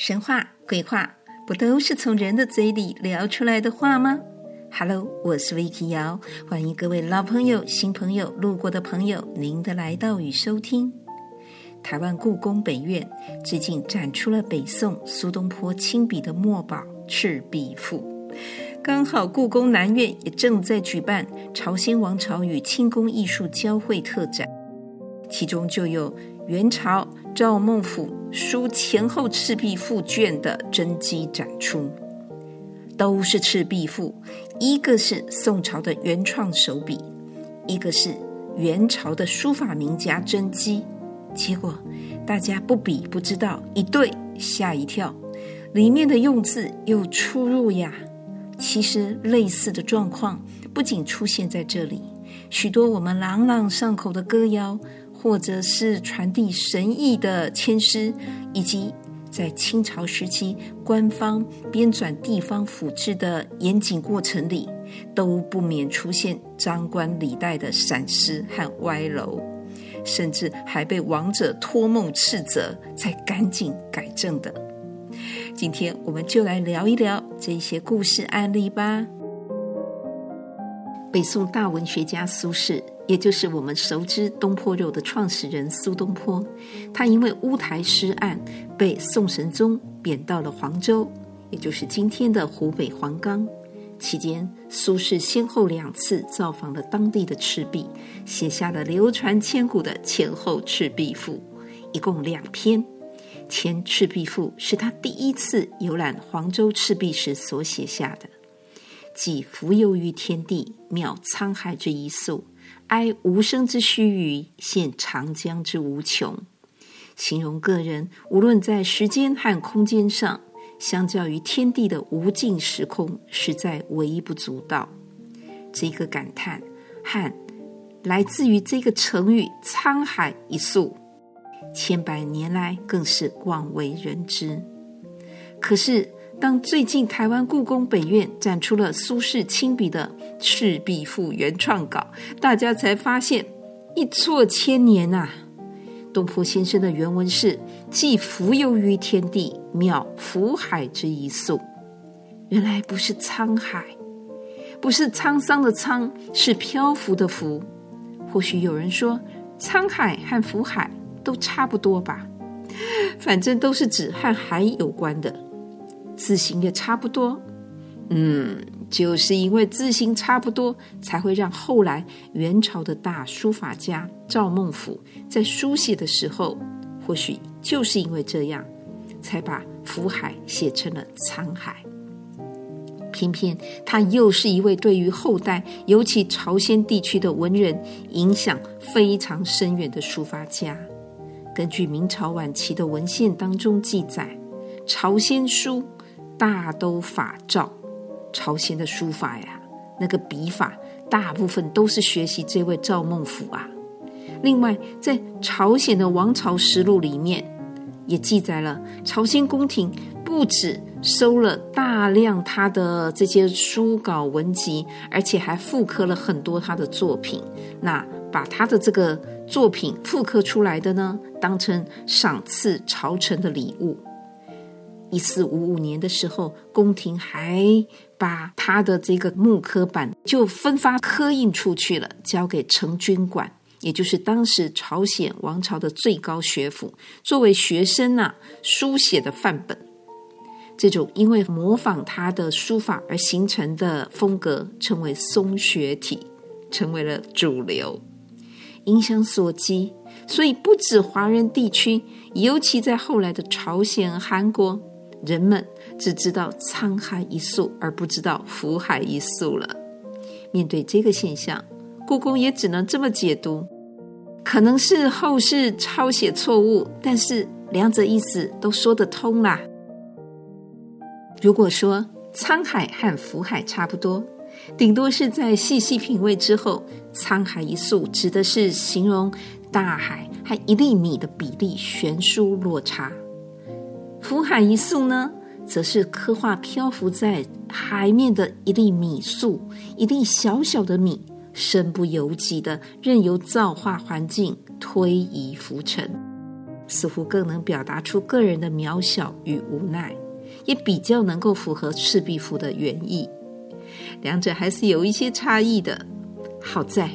神话、鬼话，不都是从人的嘴里聊出来的话吗？Hello，我是 Vicky 瑶，欢迎各位老朋友、新朋友、路过的朋友，您的来到与收听。台湾故宫北院最近展出了北宋苏东坡亲笔的墨宝《赤壁赋》，刚好故宫南院也正在举办朝鲜王朝与清宫艺术交汇特展，其中就有元朝赵孟頫书前后《赤壁赋》卷的真迹展出，都是《赤壁赋》，一个是宋朝的原创手笔，一个是元朝的书法名家真迹。结果大家不比不知道，一对吓一跳，里面的用字有出入呀。其实类似的状况不仅出现在这里，许多我们朗朗上口的歌谣。或者是传递神意的签诗，以及在清朝时期官方编纂地方府志的严谨过程里，都不免出现张冠李戴的闪失和歪楼，甚至还被亡者托梦斥责，才赶紧改正的。今天我们就来聊一聊这些故事案例吧。北宋大文学家苏轼。也就是我们熟知东坡肉的创始人苏东坡，他因为乌台诗案被宋神宗贬到了黄州，也就是今天的湖北黄冈。期间，苏轼先后两次造访了当地的赤壁，写下了流传千古的《前后赤壁赋》，一共两篇。《前赤壁赋》是他第一次游览黄州赤壁时所写下的，寄蜉蝣于天地，渺沧海之一粟。哀吾生之须臾，羡长江之无穷。形容个人无论在时间和空间上，相较于天地的无尽时空，实在微不足道。这个感叹和来自于这个成语“沧海一粟”，千百年来更是广为人知。可是，当最近台湾故宫本院展出了苏轼亲笔的《赤壁赋》原创稿，大家才发现一错千年呐、啊！东坡先生的原文是“寄蜉蝣于天地，渺浮海之一粟”，原来不是沧海，不是沧桑的沧，是漂浮的浮。或许有人说，沧海和浮海都差不多吧，反正都是指和海有关的。字形也差不多，嗯，就是因为字形差不多，才会让后来元朝的大书法家赵孟頫在书写的时候，或许就是因为这样，才把福海写成了沧海。偏偏他又是一位对于后代，尤其朝鲜地区的文人影响非常深远的书法家。根据明朝晚期的文献当中记载，朝鲜书。大都法赵，朝鲜的书法呀，那个笔法大部分都是学习这位赵孟頫啊。另外，在朝鲜的王朝实录里面，也记载了朝鲜宫廷不止收了大量他的这些书稿文集，而且还复刻了很多他的作品。那把他的这个作品复刻出来的呢，当成赏赐朝臣的礼物。一四五五年的时候，宫廷还把他的这个木刻版就分发刻印出去了，交给成均馆，也就是当时朝鲜王朝的最高学府，作为学生呐、书写的范本。这种因为模仿他的书法而形成的风格，称为松学体，成为了主流，影响所及。所以不止华人地区，尤其在后来的朝鲜、韩国。人们只知道沧海一粟，而不知道浮海一粟了。面对这个现象，故宫也只能这么解读：可能是后世抄写错误，但是两者意思都说得通啦。如果说沧海和浮海差不多，顶多是在细细品味之后，沧海一粟指的是形容大海和一粒米的比例悬殊落差。浮海一粟呢，则是刻画漂浮在海面的一粒米粟，一粒小小的米，身不由己的任由造化环境推移浮沉。似乎更能表达出个人的渺小与无奈，也比较能够符合《赤壁赋》的原意。两者还是有一些差异的。好在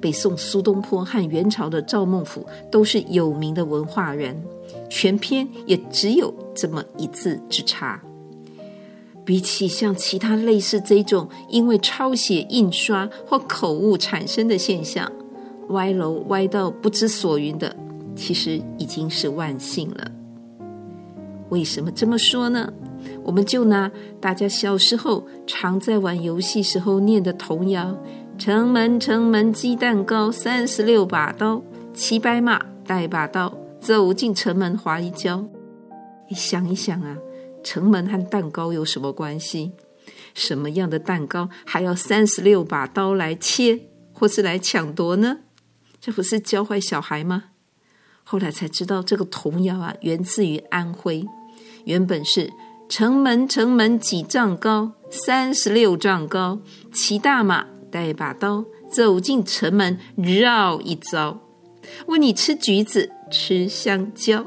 北宋苏东坡和元朝的赵孟頫都是有名的文化人，全篇也只有这么一字之差。比起像其他类似这种因为抄写、印刷或口误产生的现象，歪楼歪到不知所云的，其实已经是万幸了。为什么这么说呢？我们就拿大家小时候常在玩游戏时候念的童谣：“城门城门鸡蛋糕，三十六把刀，骑白马带把刀，走进城门滑一跤。”你想一想啊，城门和蛋糕有什么关系？什么样的蛋糕还要三十六把刀来切，或是来抢夺呢？这不是教坏小孩吗？后来才知道，这个童谣啊，源自于安徽，原本是。城门城门几丈高，三十六丈高。骑大马带把刀，走进城门绕一遭。问你吃橘子，吃香蕉。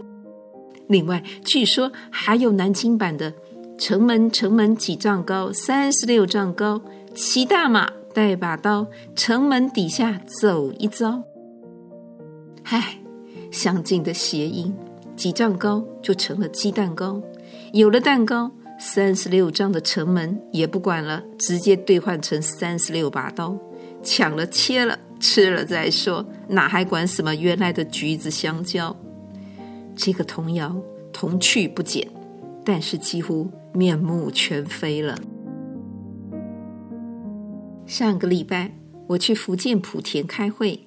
另外，据说还有南京版的：城门城门几丈高，三十六丈高。骑大马带把刀，城门底下走一遭。嗨，相近的谐音，几丈高就成了鸡蛋糕。有了蛋糕，三十六丈的城门也不管了，直接兑换成三十六把刀，抢了、切了、吃了再说，哪还管什么原来的橘子、香蕉？这个童谣童趣不减，但是几乎面目全非了。上个礼拜我去福建莆田开会，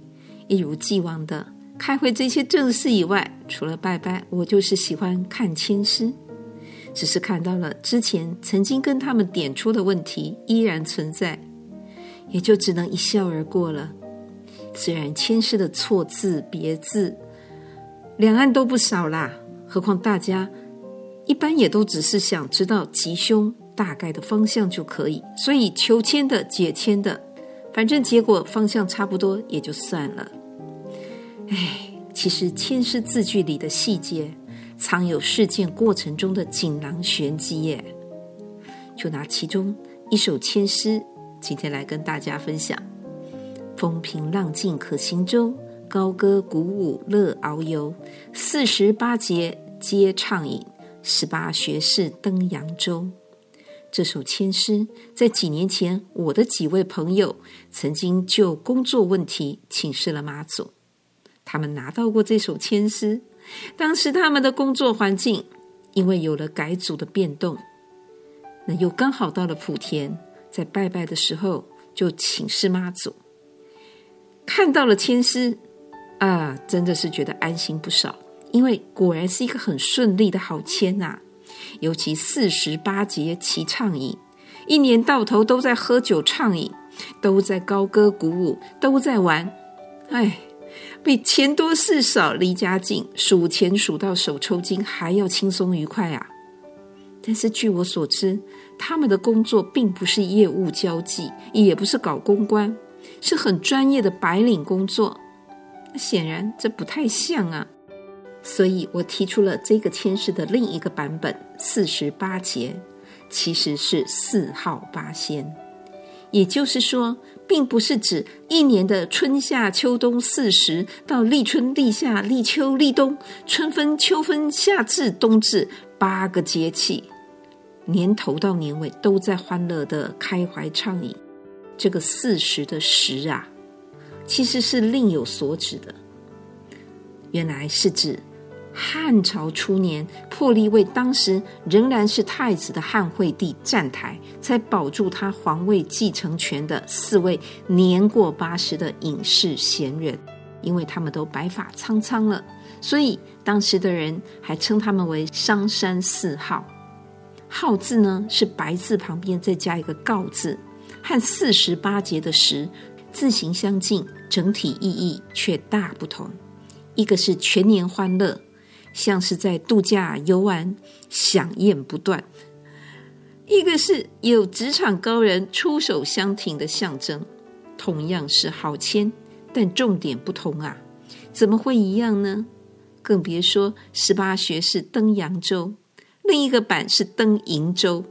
一如既往的开会，这些正事以外，除了拜拜，我就是喜欢看签诗。只是看到了之前曾经跟他们点出的问题依然存在，也就只能一笑而过了。虽然签诗的错字别字两岸都不少啦，何况大家一般也都只是想知道吉凶大概的方向就可以，所以求签的解签的，反正结果方向差不多也就算了。哎，其实签诗字句里的细节。藏有事件过程中的锦囊玄机耶！就拿其中一首千诗，今天来跟大家分享：风平浪静可行舟，高歌鼓舞乐遨游。四时八节皆畅饮，十八学士登扬州。这首千诗在几年前，我的几位朋友曾经就工作问题请示了妈祖，他们拿到过这首千诗。当时他们的工作环境，因为有了改组的变动，那又刚好到了莆田，在拜拜的时候就请示妈祖，看到了签师啊，真的是觉得安心不少，因为果然是一个很顺利的好签呐。尤其四时八节齐畅饮，一年到头都在喝酒畅饮，都在高歌鼓舞，都在玩，哎。比钱多事少离家近，数钱数到手抽筋还要轻松愉快啊！但是据我所知，他们的工作并不是业务交际，也不是搞公关，是很专业的白领工作。显然这不太像啊！所以我提出了这个签诗的另一个版本：四十八节，其实是四号八仙，也就是说。并不是指一年的春夏秋冬四时，到立春、立夏、立秋、立冬，春分、秋分、夏至、冬至八个节气，年头到年尾都在欢乐的开怀畅饮。这个四时的时啊，其实是另有所指的，原来是指。汉朝初年，破例为当时仍然是太子的汉惠帝站台，才保住他皇位继承权的四位年过八十的隐士贤人，因为他们都白发苍苍了，所以当时的人还称他们为商山四号。号字呢，是白字旁边再加一个告字，和四十八节的十字形相近，整体意义却大不同。一个是全年欢乐。像是在度假游玩，响宴不断；一个是有职场高人出手相挺的象征。同样是好签，但重点不同啊！怎么会一样呢？更别说十八学士登扬州，另一个版是登瀛州。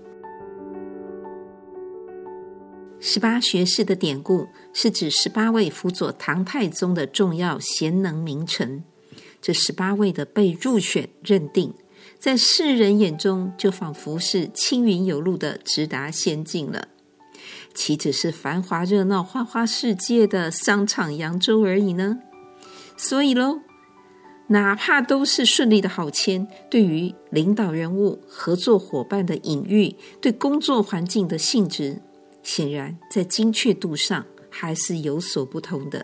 十八学士的典故是指十八位辅佐唐太宗的重要贤能名臣。这十八位的被入选认定，在世人眼中就仿佛是青云有路的直达仙境了，岂止是繁华热闹花花世界的商场扬州而已呢？所以喽。哪怕都是顺利的好签，对于领导人物、合作伙伴的隐喻，对工作环境的性质，显然在精确度上还是有所不同的。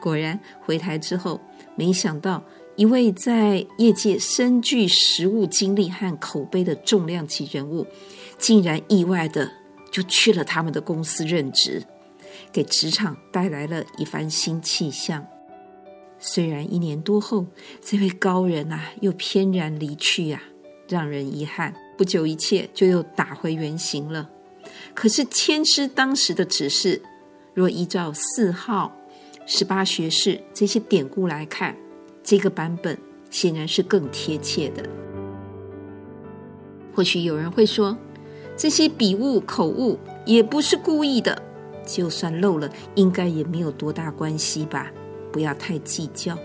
果然，回台之后，没想到一位在业界深具实务经历和口碑的重量级人物，竟然意外的就去了他们的公司任职，给职场带来了一番新气象。虽然一年多后，这位高人啊又翩然离去呀、啊，让人遗憾。不久，一切就又打回原形了。可是千师当时的指示，若依照四号、十八学士这些典故来看，这个版本显然是更贴切的。或许有人会说，这些笔误、口误也不是故意的，就算漏了，应该也没有多大关系吧。不要太计较，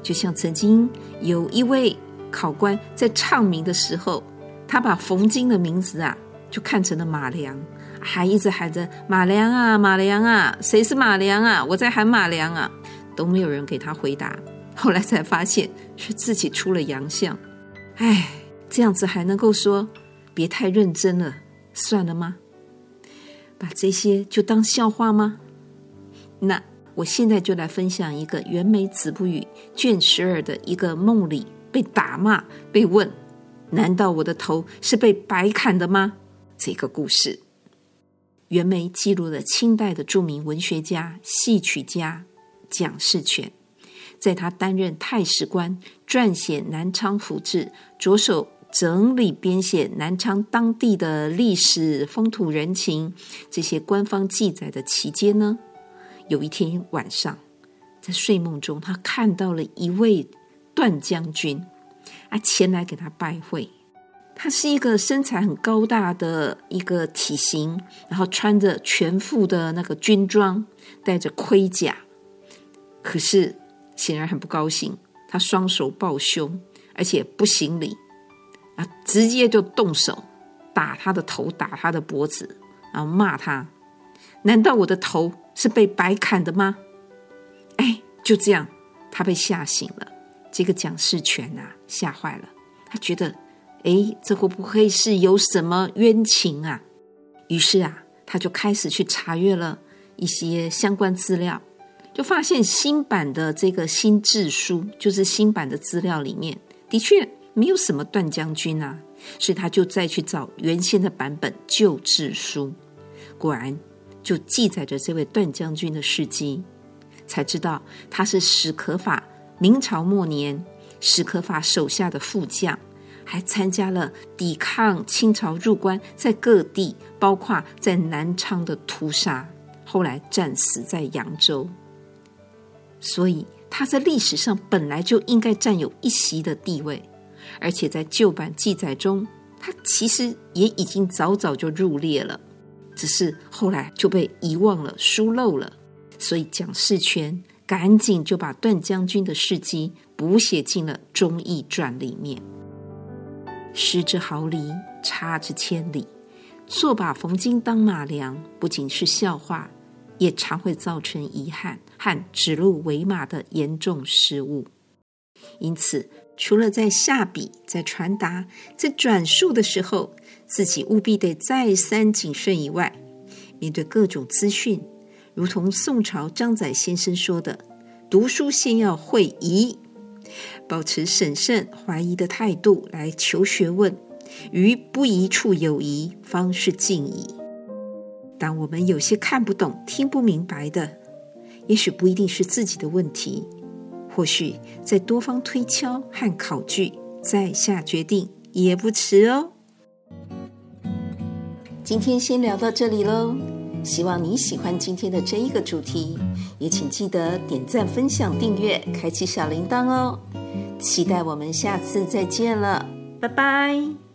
就像曾经有一位考官在唱名的时候，他把冯京的名字啊就看成了马良，还一直喊着马良啊马良啊，谁是马良啊？我在喊马良啊，都没有人给他回答。后来才发现是自己出了洋相，哎，这样子还能够说别太认真了，算了吗？把这些就当笑话吗？那。我现在就来分享一个《袁枚子不语》卷十二的一个梦里被打骂、被问“难道我的头是被白砍的吗？”这个故事。袁枚记录了清代的著名文学家、戏曲家蒋士权，在他担任太史官、撰写《南昌府志》，着手整理编写南昌当地的历史、风土人情这些官方记载的期间呢。有一天晚上，在睡梦中，他看到了一位段将军啊，前来给他拜会。他是一个身材很高大的一个体型，然后穿着全副的那个军装，戴着盔甲。可是显然很不高兴，他双手抱胸，而且不行礼啊，直接就动手打他的头，打他的脖子，然后骂他：“难道我的头？”是被白砍的吗？哎，就这样，他被吓醒了。这个蒋士权啊，吓坏了。他觉得，哎，这会不会是有什么冤情啊？于是啊，他就开始去查阅了一些相关资料，就发现新版的这个新制书，就是新版的资料里面，的确没有什么段将军啊。所以他就再去找原先的版本旧制书，果然。就记载着这位段将军的事迹，才知道他是史可法明朝末年史可法手下的副将，还参加了抵抗清朝入关，在各地，包括在南昌的屠杀，后来战死在扬州。所以他在历史上本来就应该占有一席的地位，而且在旧版记载中，他其实也已经早早就入列了。只是后来就被遗忘了、疏漏了，所以蒋士权赶紧就把段将军的事迹补写进了《忠义传》里面。失之毫厘，差之千里，错把冯京当马良，不仅是笑话，也常会造成遗憾和指鹿为马的严重失误。因此，除了在下笔、在传达、在转述的时候，自己务必得再三谨慎以外，面对各种资讯，如同宋朝张载先生说的：“读书先要会疑，保持审慎怀疑的态度来求学问，于不疑处有疑，方是尽矣。”当我们有些看不懂、听不明白的，也许不一定是自己的问题，或许再多方推敲和考据，再下决定也不迟哦。今天先聊到这里喽，希望你喜欢今天的这一个主题，也请记得点赞、分享、订阅、开启小铃铛哦。期待我们下次再见了，拜拜。